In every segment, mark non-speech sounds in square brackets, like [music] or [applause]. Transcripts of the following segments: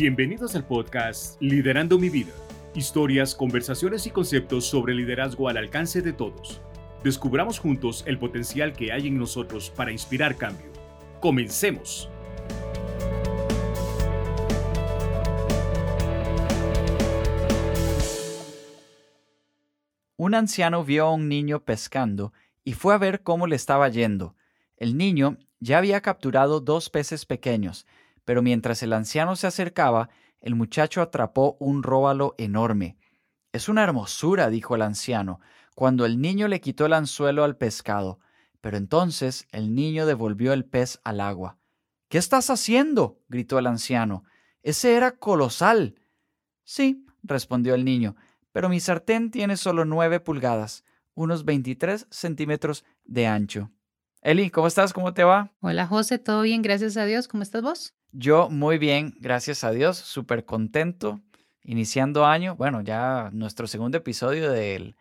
Bienvenidos al podcast Liderando mi vida. Historias, conversaciones y conceptos sobre liderazgo al alcance de todos. Descubramos juntos el potencial que hay en nosotros para inspirar cambio. Comencemos. Un anciano vio a un niño pescando y fue a ver cómo le estaba yendo. El niño ya había capturado dos peces pequeños, pero mientras el anciano se acercaba, el muchacho atrapó un róbalo enorme. Es una hermosura, dijo el anciano, cuando el niño le quitó el anzuelo al pescado. Pero entonces el niño devolvió el pez al agua. ¿Qué estás haciendo? gritó el anciano. Ese era colosal. Sí, respondió el niño, pero mi sartén tiene solo nueve pulgadas, unos veintitrés centímetros de ancho. Eli, ¿cómo estás? ¿Cómo te va? Hola José, todo bien, gracias a Dios. ¿Cómo estás vos? Yo muy bien, gracias a Dios, súper contento, iniciando año, bueno, ya nuestro segundo episodio del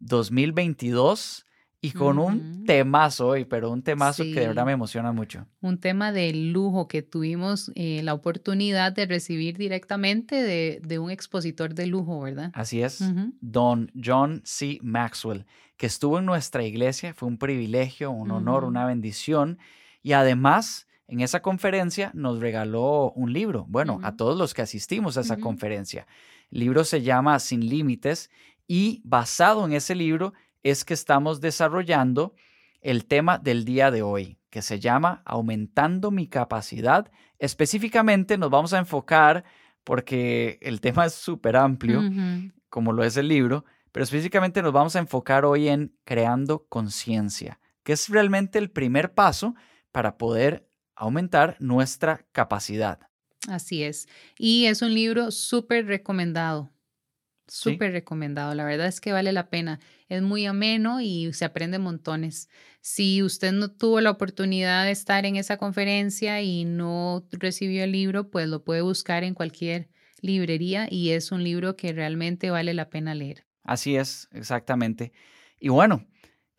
2022 y con un temazo hoy, pero un temazo que de verdad me emociona mucho. Un tema de lujo que tuvimos eh, la oportunidad de recibir directamente de, un expositor de lujo, ¿verdad? Así es, don John C. Maxwell, que estuvo en nuestra iglesia, fue un privilegio, un honor, una bendición y además en esa conferencia nos regaló un libro, bueno, a todos los que asistimos a esa conferencia. El libro se llama Sin Límites y basado en ese libro es que estamos desarrollando el tema del día de hoy, que se llama Aumentando mi capacidad. Específicamente nos vamos a enfocar, porque el tema es súper amplio, como lo es el libro, pero específicamente nos vamos a enfocar hoy en creando conciencia, que es realmente el primer paso para poder aumentar nuestra capacidad. Así es. Y es un libro súper recomendado. Súper recomendado. La verdad es que vale la pena. Es muy ameno y se aprende montones. Si usted no tuvo la oportunidad de estar en esa conferencia y no recibió el libro, pues lo puede buscar en cualquier librería y es un libro que realmente vale la pena leer. Así es, exactamente. Y bueno,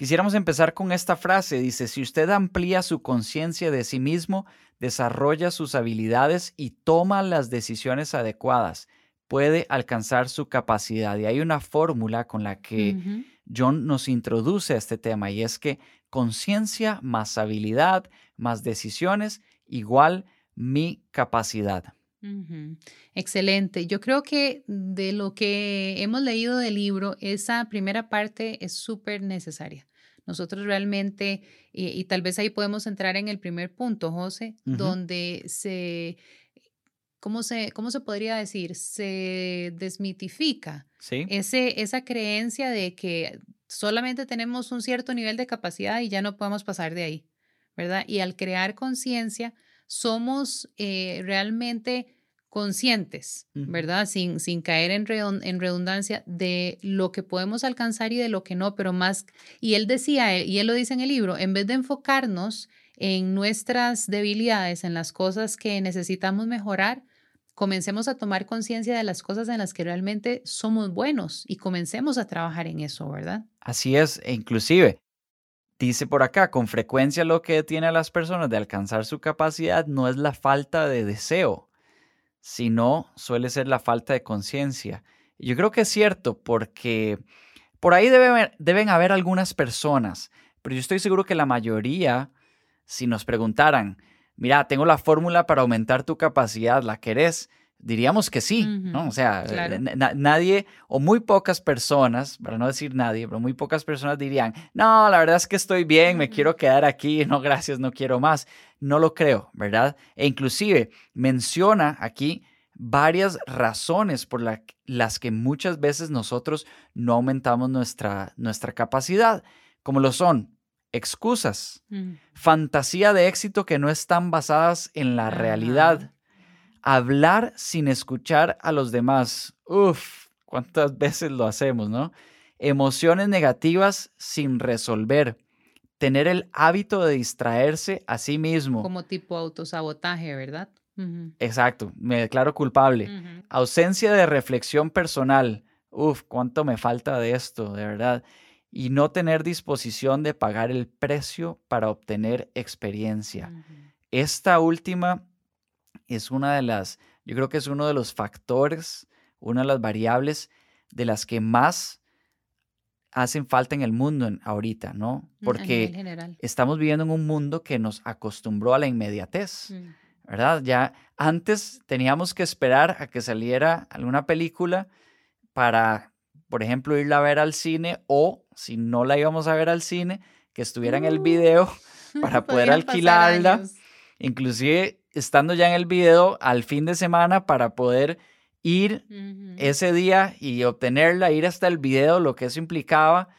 Quisiéramos empezar con esta frase. Dice, si usted amplía su conciencia de sí mismo, desarrolla sus habilidades y toma las decisiones adecuadas, puede alcanzar su capacidad. Y hay una fórmula con la que John nos introduce a este tema y es que conciencia más habilidad más decisiones igual mi capacidad. Excelente. Yo creo que de lo que hemos leído del libro, esa primera parte es súper necesaria. Nosotros realmente, y, tal vez ahí podemos entrar en el primer punto, José, donde se, ¿cómo se, ¿cómo se podría decir? Se desmitifica ese, esa creencia de que solamente tenemos un cierto nivel de capacidad y ya no podemos pasar de ahí, ¿verdad? Y al crear conciencia, somos eh, realmente conscientes, ¿verdad? Sin, sin caer en, en, redundancia de lo que podemos alcanzar y de lo que no, pero más, y él decía, y él lo dice en el libro, en vez de enfocarnos en nuestras debilidades, en las cosas que necesitamos mejorar, comencemos a tomar conciencia de las cosas en las que realmente somos buenos y comencemos a trabajar en eso, ¿verdad? Así es, e inclusive, dice por acá, con frecuencia lo que detiene a las personas de alcanzar su capacidad no es la falta de deseo, sino suele ser la falta de conciencia. Yo creo que es cierto porque por ahí deben haber algunas personas, pero yo estoy seguro que la mayoría, si nos preguntaran, mira, tengo la fórmula para aumentar tu capacidad, ¿la querés? Diríamos que sí, ¿no? O sea, nadie o muy pocas personas, para no decir nadie, pero muy pocas personas dirían, no, la verdad es que estoy bien, me quiero quedar aquí, no, gracias, no quiero más. No lo creo, ¿verdad? E inclusive menciona aquí varias razones por las que muchas veces nosotros no aumentamos nuestra, nuestra capacidad, como lo son excusas, fantasía de éxito que no están basadas en la realidad hablar sin escuchar a los demás. Uf, ¿cuántas [laughs] veces lo hacemos, no? Emociones negativas sin resolver. Tener el hábito de distraerse a sí mismo. Como tipo autosabotaje, ¿verdad? Exacto, me declaro culpable. Ausencia de reflexión personal. Uf, cuánto me falta de esto, de verdad. Y no tener disposición de pagar el precio para obtener experiencia. Esta última es una de las, yo creo que es uno de los factores, una de las variables de las que más hacen falta en el mundo ahorita, ¿no? Mm, Porque estamos viviendo en un mundo que nos acostumbró a la inmediatez, Mm, ¿verdad? Ya antes teníamos que esperar a que saliera alguna película para, por ejemplo, irla a ver al cine o si no la íbamos a ver al cine, que estuviera en el video [laughs] para poder alquilarla. inclusive estando ya en el video al fin de semana para poder ir ese día y obtenerla, ir hasta el video, lo que eso implicaba,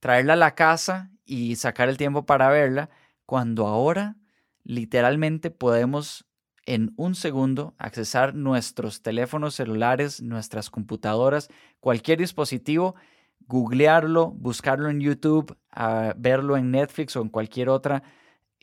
traerla a la casa y sacar el tiempo para verla, cuando ahora literalmente podemos en un segundo accesar nuestros teléfonos celulares, nuestras computadoras, cualquier dispositivo, googlearlo, buscarlo en YouTube, verlo en Netflix o en cualquier otra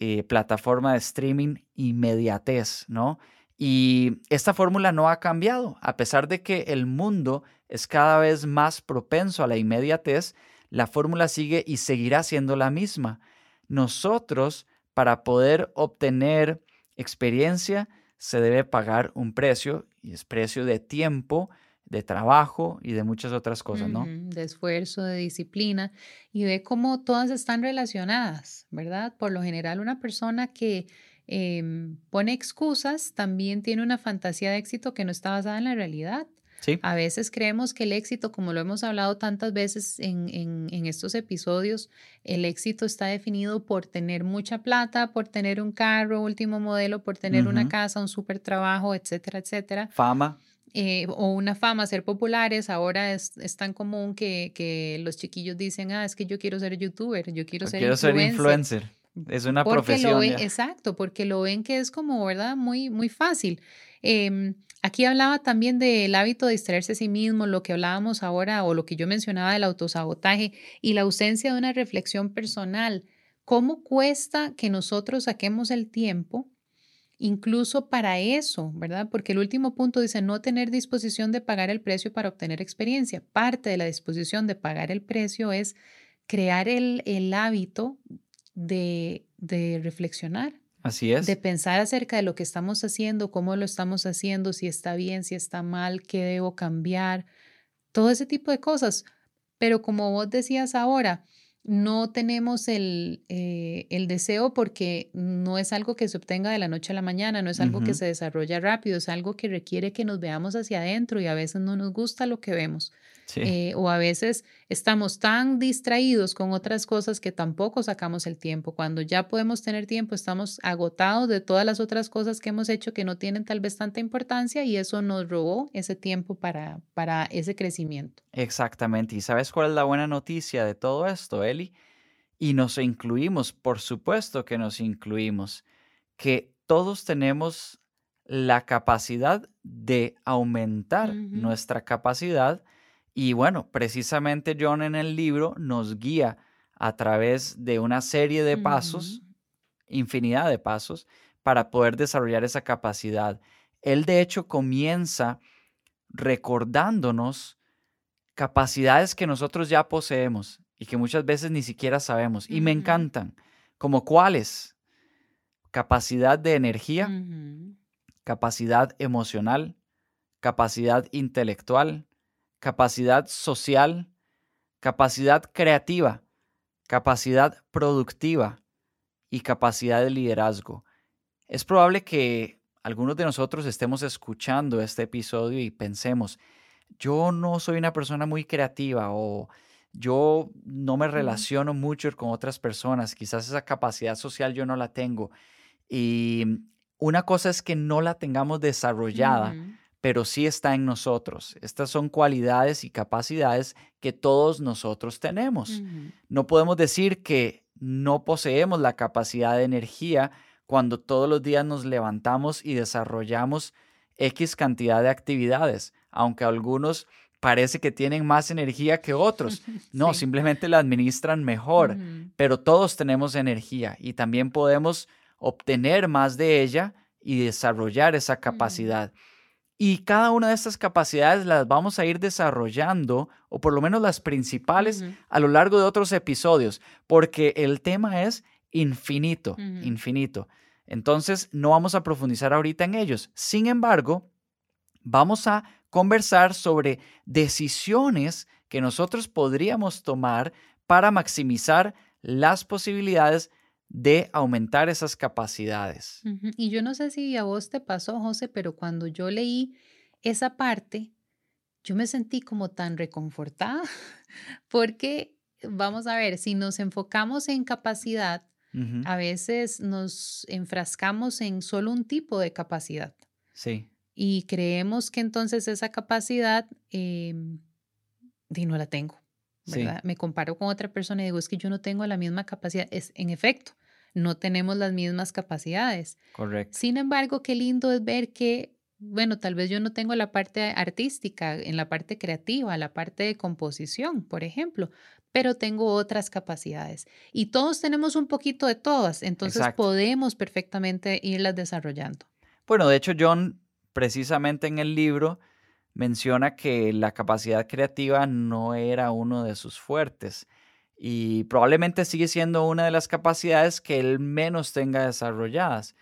eh, plataforma de streaming, inmediatez, ¿no? Y esta fórmula no ha cambiado, a pesar de que el mundo es cada vez más propenso a la inmediatez, la fórmula sigue y seguirá siendo la misma. Nosotros, para poder obtener experiencia, se debe pagar un precio, y es precio de tiempo, de trabajo y de muchas otras cosas, ¿no? De esfuerzo, de disciplina y ve cómo todas están relacionadas, ¿verdad? Por lo general, una persona que em, pone excusas también tiene una fantasía de éxito que no está basada en la realidad. Sí, A veces creemos que el éxito, como lo hemos hablado tantas veces en, en- en estos episodios, el éxito está definido por tener mucha plata, por tener un carro último modelo, por tener una casa, un super trabajo, etcétera, etcétera fama, eh, o una fama, ser populares. Ahora es, es tan común que, que los chiquillos dicen, ah, es que yo quiero ser youtuber, yo quiero o ser quiero ser influencer. influencer. Es una Porque lo profesión ven, ya. exacto, porque lo ven que es como, ¿verdad? Muy, muy fácil. Em, aquí hablaba también del hábito de distraerse a sí mismo, lo que hablábamos ahora o lo que yo mencionaba del autosabotaje y la ausencia de una reflexión personal. ¿Cómo cuesta que nosotros saquemos el tiempo? Incluso para eso, ¿verdad? Porque el último punto dice no tener disposición de pagar el precio para obtener experiencia. Parte de la disposición de pagar el precio es crear el, el hábito de, de reflexionar, Así es. de pensar acerca de lo que estamos haciendo, cómo lo estamos haciendo, si está bien, si está mal, qué debo cambiar, todo ese tipo de cosas. Pero como vos decías ahora, no tenemos el, eh, el deseo porque no es algo que se obtenga de la noche a la mañana, no es algo que se desarrolla rápido, es algo que requiere que nos veamos hacia adentro y a veces no nos gusta lo que vemos. Sí. Eh, o a veces estamos tan distraídos con otras cosas que tampoco sacamos el tiempo. Cuando ya podemos tener tiempo, estamos agotados de todas las otras cosas que hemos hecho que no tienen tal vez tanta importancia y eso nos robó ese tiempo para, para ese crecimiento. Exactamente. ¿Y sabes cuál es la buena noticia de todo esto, Eli? Y nos incluimos, por supuesto que nos incluimos, que todos tenemos la capacidad de aumentar nuestra capacidad. Y bueno, precisamente John en el libro nos guía a través de una serie de pasos, infinidad de pasos, para poder desarrollar esa capacidad. Él de hecho comienza recordándonos capacidades que nosotros ya poseemos y que muchas veces ni siquiera sabemos. Y me encantan. ¿Como cuáles? Capacidad de energía, capacidad emocional, capacidad intelectual, capacidad social, capacidad creativa, capacidad productiva y capacidad de liderazgo. Es probable que algunos de nosotros estemos escuchando este episodio y pensemos, yo no soy una persona muy creativa o yo no me relaciono mucho con otras personas, quizás esa capacidad social yo no la tengo. Y una cosa es que no la tengamos desarrollada. Pero sí está en nosotros. Estas son cualidades y capacidades que todos nosotros tenemos. No podemos decir que no poseemos la capacidad de energía cuando todos los días nos levantamos y desarrollamos X cantidad de actividades, aunque algunos parece que tienen más energía que otros. [laughs] No, Sí. simplemente la administran mejor, pero todos tenemos energía y también podemos obtener más de ella y desarrollar esa capacidad. Y cada una de estas capacidades las vamos a ir desarrollando, o por lo menos las principales, a lo largo de otros episodios, porque el tema es infinito, infinito. Entonces, no vamos a profundizar ahorita en ellos. Sin embargo, vamos a conversar sobre decisiones que nosotros podríamos tomar para maximizar las posibilidades de aumentar esas capacidades. Y yo no sé si a vos te pasó, José, pero cuando yo leí esa parte, yo me sentí como tan reconfortada, [laughs] porque vamos a ver, si nos enfocamos en capacidad, a veces nos enfrascamos en solo un tipo de capacidad. Sí. Y creemos que entonces esa capacidad, eh, no la tengo. ¿Verdad? Me comparo con otra persona y digo, es que yo no tengo la misma capacidad. Es, en efecto, no tenemos las mismas capacidades. Correcto. Sin embargo, qué lindo es ver que, bueno, tal vez yo no tengo la parte artística, en la parte creativa, la parte de composición, por ejemplo, pero tengo otras capacidades. Y todos tenemos un poquito de todas, entonces podemos perfectamente irlas desarrollando. Bueno, de hecho, John, precisamente en el libro, menciona que la capacidad creativa no era uno de sus fuertes y probablemente sigue siendo una de las capacidades que él menos tenga desarrolladas,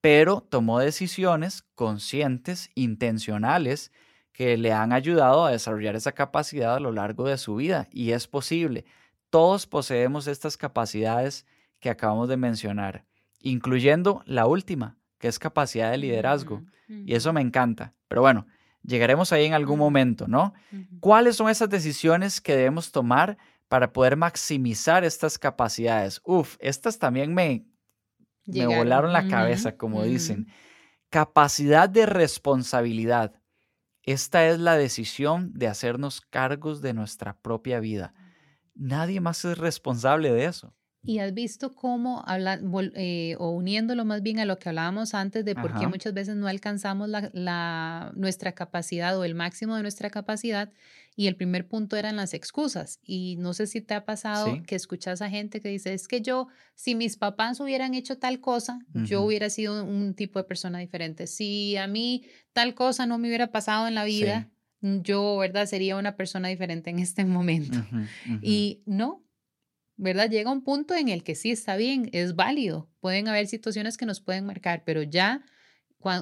pero tomó decisiones conscientes, intencionales, que le han ayudado a desarrollar esa capacidad a lo largo de su vida y es posible. Todos poseemos estas capacidades que acabamos de mencionar, incluyendo la última, que es capacidad de liderazgo. Y eso me encanta. Pero bueno, llegaremos ahí en algún momento, ¿no? ¿Cuáles son esas decisiones que debemos tomar para poder maximizar estas capacidades? Uf, estas también me, me volaron la cabeza, como dicen. Capacidad de responsabilidad. Esta es la decisión de hacernos cargos de nuestra propia vida. Nadie más es responsable de eso. Y has visto cómo, habla, eh, o uniéndolo más bien a lo que hablábamos antes de por qué muchas veces no alcanzamos la, nuestra capacidad o el máximo de nuestra capacidad. Y el primer punto eran las excusas. Y no sé si te ha pasado que escuchas a gente que dice, es que yo, si mis papás hubieran hecho tal cosa, yo hubiera sido un tipo de persona diferente. Si a mí tal cosa no me hubiera pasado en la vida, yo, ¿verdad? Sería una persona diferente en este momento. Y no, ¿verdad? Llega un punto en el que sí está bien, es válido. Pueden haber situaciones que nos pueden marcar, pero ya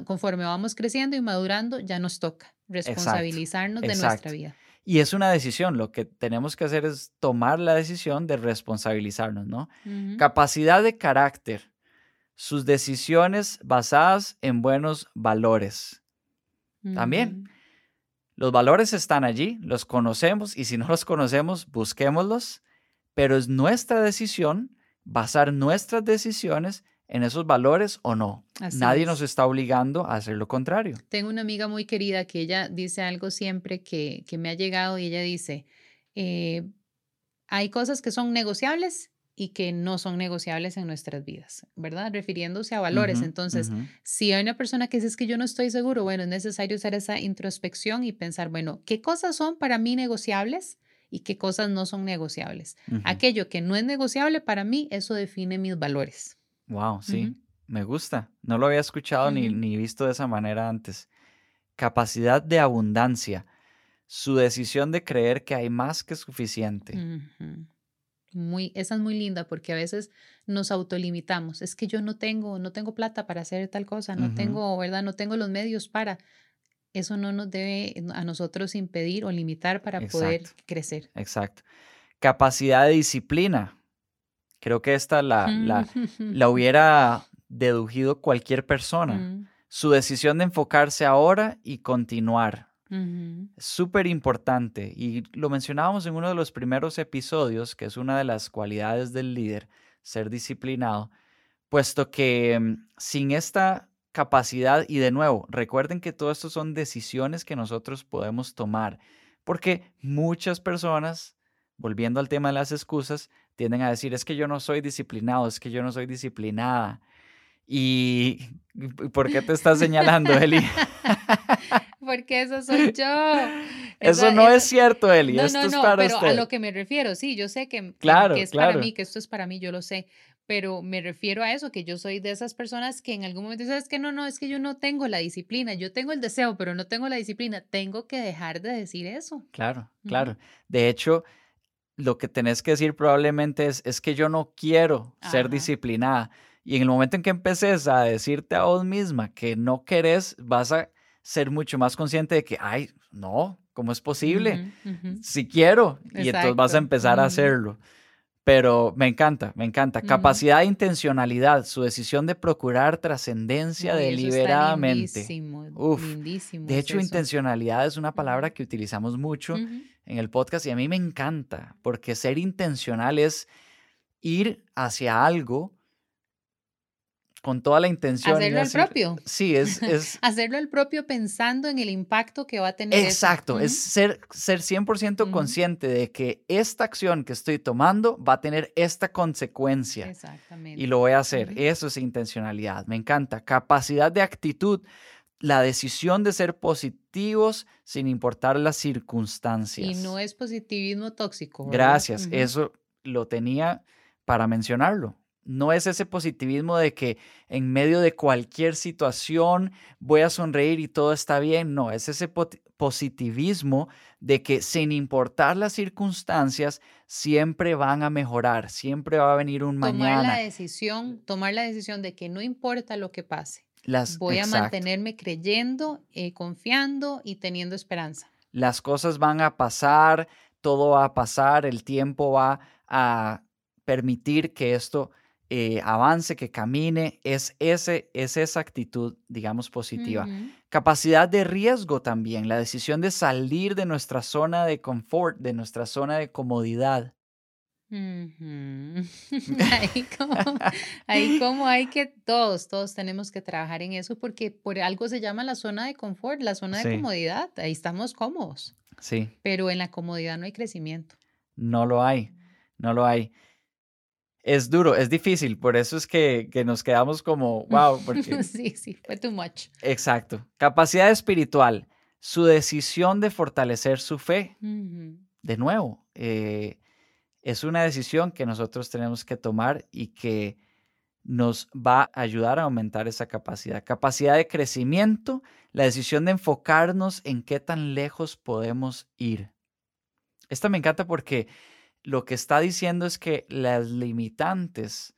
conforme vamos creciendo y madurando, ya nos toca responsabilizarnos de nuestra vida. Y es una decisión, lo que tenemos que hacer es tomar la decisión de responsabilizarnos, ¿no? Capacidad de carácter, sus decisiones basadas en buenos valores. También, los valores están allí, los conocemos y si no los conocemos, busquémoslos pero es nuestra decisión basar nuestras decisiones en esos valores o no. Nadie nos está obligando a hacer lo contrario. Tengo una amiga muy querida que ella dice algo siempre que, me ha llegado y ella dice, eh, hay cosas que son negociables y que no son negociables en nuestras vidas, ¿verdad? Refiriéndose a valores. Entonces, si hay una persona que dice es que yo no estoy seguro, bueno, es necesario hacer esa introspección y pensar, bueno, ¿qué cosas son para mí negociables? Y qué cosas no son negociables. Aquello que no es negociable para mí, eso define mis valores. Wow, sí, me gusta. No lo había escuchado ni, ni visto de esa manera antes. Capacidad de abundancia. Su decisión de creer que hay más que suficiente. Muy, esa es muy linda porque a veces nos autolimitamos. Es que yo no tengo, no tengo plata para hacer tal cosa, no tengo, ¿verdad? No tengo los medios para eso no nos debe a nosotros impedir o limitar para poder crecer. Exacto. Capacidad de disciplina. Creo que esta la, la, la hubiera deducido cualquier persona. Su decisión de enfocarse ahora y continuar. Súper importante. Y lo mencionábamos en uno de los primeros episodios, que es una de las cualidades del líder, ser disciplinado, puesto que mm, sin esta capacidad y de nuevo, recuerden que todo esto son decisiones que nosotros podemos tomar, porque muchas personas, volviendo al tema de las excusas, tienden a decir, es que yo no soy disciplinado, es que yo no soy disciplinada. ¿Y por qué te estás [laughs] señalando, Eli? Porque eso soy yo. [laughs] Eso no es cierto, Eli. No, esto no, es no, para pero a lo que me refiero, sí, yo sé que, claro, que es claro. para mí, que esto es para mí, yo lo sé pero me refiero a eso, que yo soy de esas personas que en algún momento sabes que no, no, es que yo no tengo la disciplina, yo tengo el deseo, pero no tengo la disciplina, tengo que dejar de decir eso. Claro, claro. De hecho, lo que tenés que decir probablemente es, es que yo no quiero ser disciplinada. Y en el momento en que empeces a decirte a vos misma que no querés, vas a ser mucho más consciente de que, ay, no, ¿cómo es posible? Si quiero. Y entonces vas a empezar a hacerlo. Pero me encanta, me encanta. Capacidad de intencionalidad, su decisión de procurar trascendencia deliberadamente. Lindísimo, Uf. lindísimo de hecho, intencionalidad es una palabra que utilizamos mucho en el podcast y a mí me encanta, porque ser intencional es ir hacia algo con toda la intención. Hacerlo al propio. Sí, es... es [laughs] Hacerlo al propio pensando en el impacto que va a tener. Exacto, es ser, ser 100% consciente de que esta acción que estoy tomando va a tener esta consecuencia. Exactamente. Y lo voy a hacer. Eso es intencionalidad. Me encanta. Capacidad de actitud. La decisión de ser positivos sin importar las circunstancias. Y no es positivismo tóxico. Gracias. Eso lo tenía para mencionarlo. No es ese positivismo de que en medio de cualquier situación voy a sonreír y todo está bien. No, es ese positivismo de que sin importar las circunstancias, siempre van a mejorar, siempre va a venir un mañana. Tomar la decisión, tomar la decisión de que no importa lo que pase. voy a mantenerme creyendo, eh, confiando y teniendo esperanza. Las cosas van a pasar, todo va a pasar, el tiempo va a permitir que esto eh, avance, que camine, es, ese, es esa actitud, digamos, positiva. Capacidad de riesgo también, la decisión de salir de nuestra zona de confort, de nuestra zona de comodidad. [laughs] [laughs] ahí, como, hay que todos, todos tenemos que trabajar en eso porque por algo se llama la zona de confort, la zona de comodidad, ahí estamos cómodos. Sí. Pero en la comodidad no hay crecimiento. No lo hay, no lo hay es duro, es difícil, por eso es que, nos quedamos como, wow, porque... [laughs] sí, sí, fue too much. Exacto. Capacidad espiritual, su decisión de fortalecer su fe. De nuevo, eh, es una decisión que nosotros tenemos que tomar y que nos va a ayudar a aumentar esa capacidad. Capacidad de crecimiento, la decisión de enfocarnos en qué tan lejos podemos ir. Esta me encanta porque lo que está diciendo es que las limitantes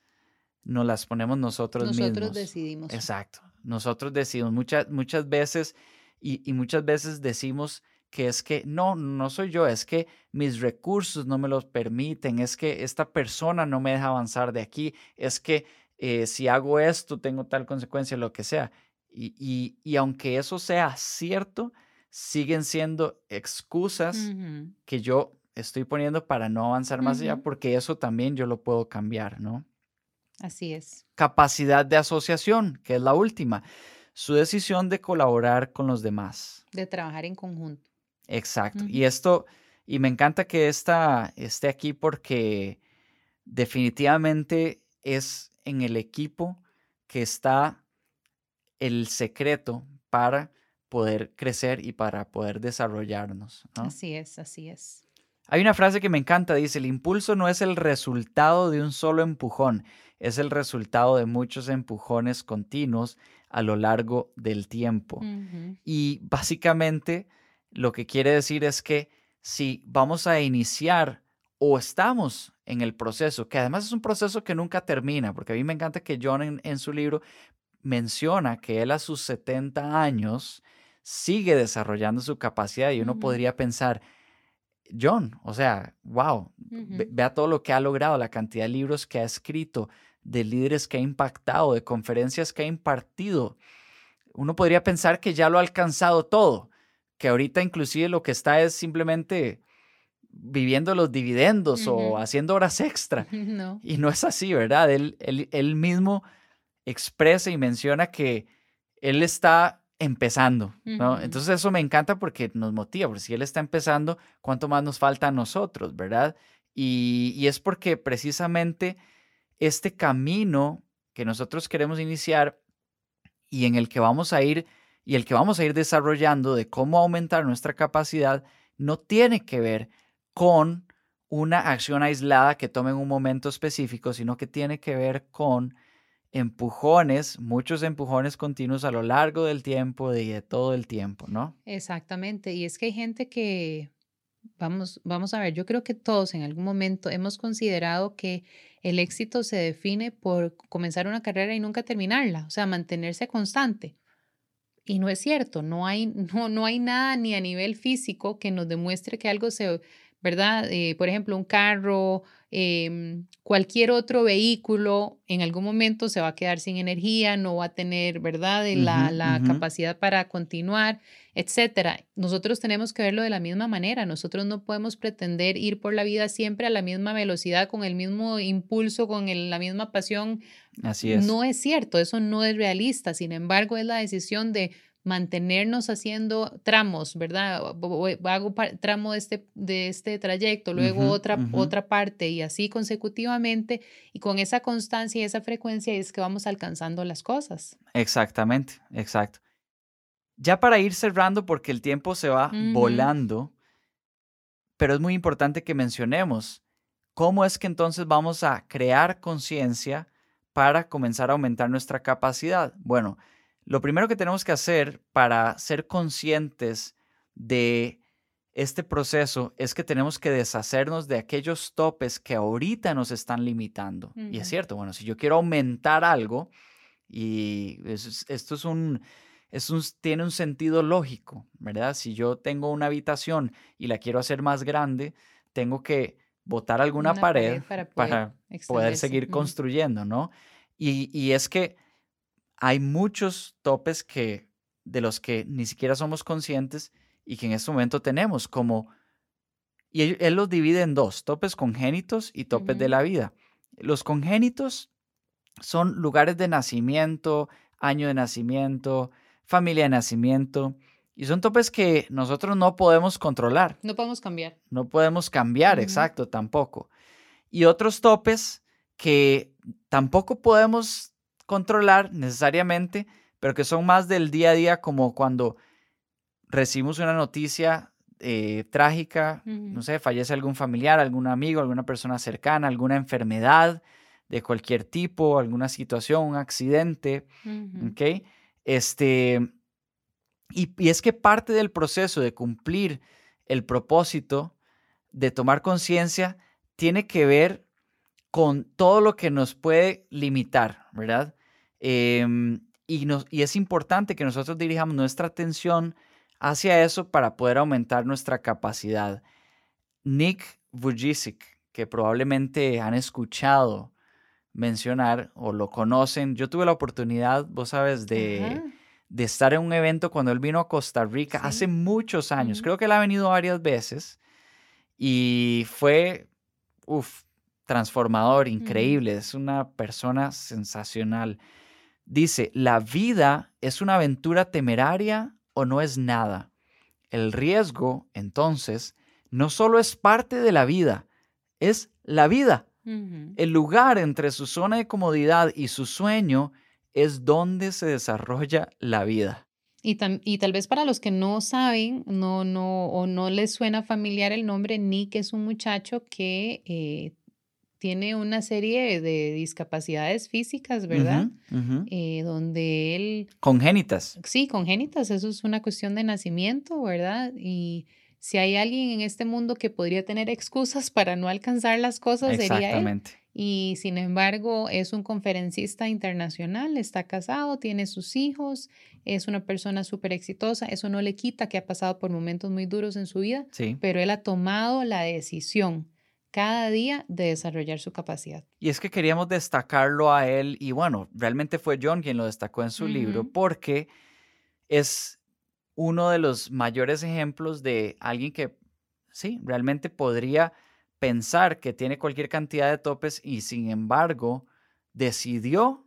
no las ponemos nosotros, mismos. Nosotros decidimos. Exacto. Nosotros decidimos muchas, muchas veces y, muchas veces decimos que es que no, no soy yo, es que mis recursos no me los permiten, es que esta persona no me deja avanzar de aquí, es que eh, si hago esto tengo tal consecuencia, lo que sea. Y, y, aunque eso sea cierto, siguen siendo excusas que yo estoy poniendo para no avanzar más allá, porque eso también yo lo puedo cambiar, ¿no? Así es. Capacidad de asociación, que es la última. Su decisión de colaborar con los demás. De trabajar en conjunto. Exacto. Y esto, y me encanta que esta esté aquí porque definitivamente es en el equipo que está el secreto para poder crecer y para poder desarrollarnos. Así es, así es. Hay una frase que me encanta, dice, el impulso no es el resultado de un solo empujón, es el resultado de muchos empujones continuos a lo largo del tiempo. Y básicamente lo que quiere decir es que si vamos a iniciar o estamos en el proceso, que además es un proceso que nunca termina, porque a mí me encanta que John en, su libro menciona que él a sus 70 años sigue desarrollando su capacidad y uno podría pensar, John, o sea, wow, vea todo lo que ha logrado, la cantidad de libros que ha escrito, de líderes que ha impactado, de conferencias que ha impartido. Uno podría pensar que ya lo ha alcanzado todo, que ahorita inclusive lo que está es simplemente viviendo los dividendos o haciendo horas extra. [laughs] Y no es así, ¿verdad? Él, él, él mismo expresa y menciona que él está empezando, ¿no? Entonces eso me encanta porque nos motiva, porque si él está empezando, ¿cuánto más nos falta a nosotros, verdad? Y, es porque precisamente este camino que nosotros queremos iniciar y en el que vamos a ir y el que vamos a ir desarrollando de cómo aumentar nuestra capacidad no tiene que ver con una acción aislada que tome en un momento específico, sino que tiene que ver con empujones, muchos empujones continuos a lo largo del tiempo y de todo el tiempo, ¿no? Exactamente. Y es que hay gente que Vamos, vamos a ver, yo creo que todos en algún momento hemos considerado que el éxito se define por comenzar una carrera y nunca terminarla, o sea, mantenerse constante. Y no es cierto, no hay, [laughs] no, no hay nada ni a nivel físico que nos demuestre que algo se, ¿verdad? Eh, por ejemplo, un carro, em, cualquier otro vehículo en algún momento se va a quedar sin energía, no va a tener, ¿verdad?, la, la capacidad para continuar, etcétera. Nosotros tenemos que verlo de la misma manera. Nosotros no podemos pretender ir por la vida siempre a la misma velocidad, con el mismo impulso, con la misma pasión. Así es. No es cierto, eso no es realista. Sin embargo, es la decisión de mantenernos haciendo tramos, ¿verdad? Hago tramo de este, de este trayecto, luego otra, otra parte y así consecutivamente. Y con esa constancia y esa frecuencia es que vamos alcanzando las cosas. Exactamente, exacto. Ya para ir cerrando, porque el tiempo se va volando, pero es muy importante que mencionemos cómo es que entonces vamos a crear conciencia para comenzar a aumentar nuestra capacidad. Bueno, lo primero que tenemos que hacer para ser conscientes de este proceso es que tenemos que deshacernos de aquellos topes que ahorita nos están limitando. Y es cierto, bueno, si yo quiero aumentar algo, y esto es un, es un, tiene un sentido lógico, ¿verdad? Si yo tengo una habitación y la quiero hacer más grande, tengo que botar alguna pared, para poder, seguir construyendo, ¿no? Y, y es que hay muchos topes que, de los que ni siquiera somos conscientes y que en este momento tenemos, como, y él, los divide en dos, topes congénitos y topes de la vida. Los congénitos son lugares de nacimiento, año de nacimiento, familia de nacimiento, y son topes que nosotros no podemos controlar. No podemos cambiar. No podemos cambiar, exacto, tampoco. Y otros topes que tampoco podemos controlar necesariamente, pero que son más del día a día, como cuando recibimos una noticia eh, trágica, no sé, fallece algún familiar, algún amigo, alguna persona cercana, alguna enfermedad de cualquier tipo, alguna situación, un accidente, ¿ok? Este, y, y es que parte del proceso de cumplir el propósito de tomar conciencia tiene que ver con todo lo que nos puede limitar, ¿verdad? Em, y, nos, y es importante que nosotros dirijamos nuestra atención hacia eso para poder aumentar nuestra capacidad. Nick Vujicic, que probablemente han escuchado mencionar o lo conocen, yo tuve la oportunidad, vos sabes, de, de estar en un evento cuando él vino a Costa Rica hace muchos años. Creo que él ha venido varias veces y fue, uff, transformador, increíble, es una persona sensacional. Dice, ¿la vida es una aventura temeraria o no es nada? El riesgo, entonces, no solo es parte de la vida, es la vida. El lugar entre su zona de comodidad y su sueño es donde se desarrolla la vida. Y, y, tal vez para los que no saben, no, no, o no les suena familiar el nombre, Nick es un muchacho que eh, tiene una serie de discapacidades físicas, ¿verdad? Eh, donde él... Congénitas. Sí, congénitas, eso es una cuestión de nacimiento, ¿verdad? Y si hay alguien en este mundo que podría tener excusas para no alcanzar las cosas, sería él. Y sin embargo, es un conferencista internacional, está casado, tiene sus hijos, es una persona súper exitosa. Eso no le quita que ha pasado por momentos muy duros en su vida, sí. pero él ha tomado la decisión cada día de desarrollar su capacidad. Y es que queríamos destacarlo a él y bueno, realmente fue John quien lo destacó en su libro porque es uno de los mayores ejemplos de alguien que sí, realmente podría pensar que tiene cualquier cantidad de topes y sin embargo decidió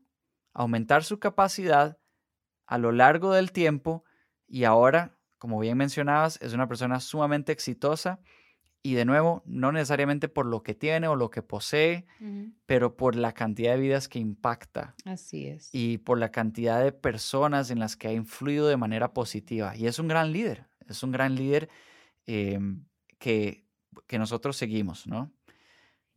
aumentar su capacidad a lo largo del tiempo y ahora, como bien mencionabas, es una persona sumamente exitosa y de nuevo, no necesariamente por lo que tiene o lo que posee, pero por la cantidad de vidas que impacta. Así es. Y por la cantidad de personas en las que ha influido de manera positiva. Y es un gran líder, es un gran líder em, que, que nosotros seguimos, ¿no?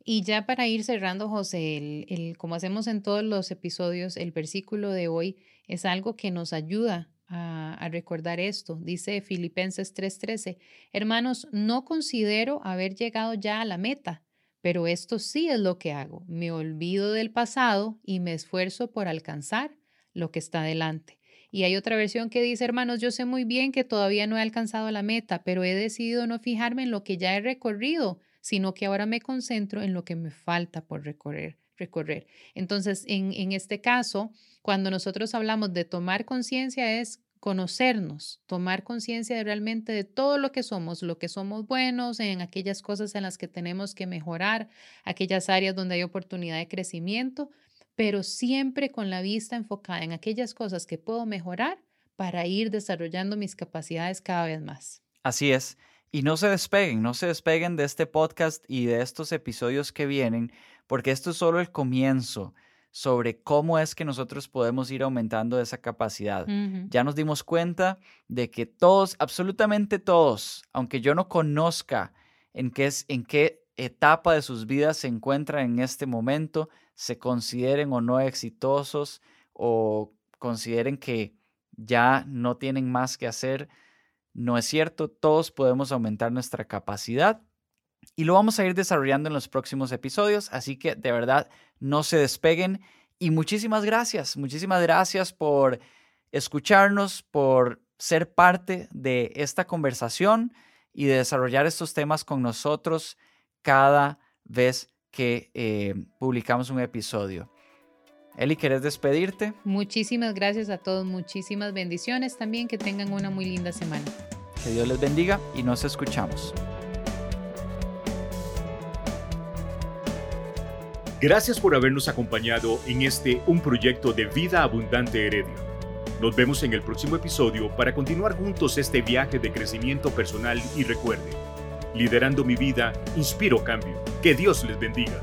Y ya para ir cerrando, José, el, como hacemos en todos los episodios, el versículo de hoy es algo que nos ayuda a, recordar esto. Dice Filipenses 3:13, hermanos, no considero haber llegado ya a la meta, pero esto sí es lo que hago. Me olvido del pasado y me esfuerzo por alcanzar lo que está delante. Y hay otra versión que dice, hermanos, yo sé muy bien que todavía no he alcanzado la meta, pero he decidido no fijarme en lo que ya he recorrido, sino que ahora me concentro en lo que me falta por recorrer. Recorrer. Entonces, en, este caso, cuando nosotros hablamos de tomar conciencia es conocernos, tomar conciencia realmente de todo lo que somos, lo que somos buenos, en aquellas cosas en las que tenemos que mejorar, aquellas áreas donde hay oportunidad de crecimiento, pero siempre con la vista enfocada en aquellas cosas que puedo mejorar para ir desarrollando mis capacidades cada vez más. Así es. Y no se despeguen, no se despeguen de este podcast y de estos episodios que vienen, porque esto es solo el comienzo sobre cómo es que nosotros podemos ir aumentando esa capacidad. Ya nos dimos cuenta de que todos, absolutamente todos, aunque yo no conozca en qué, es, en qué etapa de sus vidas se encuentran en este momento, se consideren o no exitosos o consideren que ya no tienen más que hacer, no es cierto, todos podemos aumentar nuestra capacidad y lo vamos a ir desarrollando en los próximos episodios, así que de verdad no se despeguen y muchísimas gracias, muchísimas gracias por escucharnos, por ser parte de esta conversación y de desarrollar estos temas con nosotros cada vez que eh, publicamos un episodio. Eli, ¿quieres despedirte? Muchísimas gracias a todos, muchísimas bendiciones también, que tengan una muy linda semana. Que Dios les bendiga y nos escuchamos. Gracias por habernos acompañado en este Un proyecto de vida abundante Heredia. Nos vemos en el próximo episodio para continuar juntos este viaje de crecimiento personal y recuerde, liderando mi vida, inspiro cambio. Que Dios les bendiga.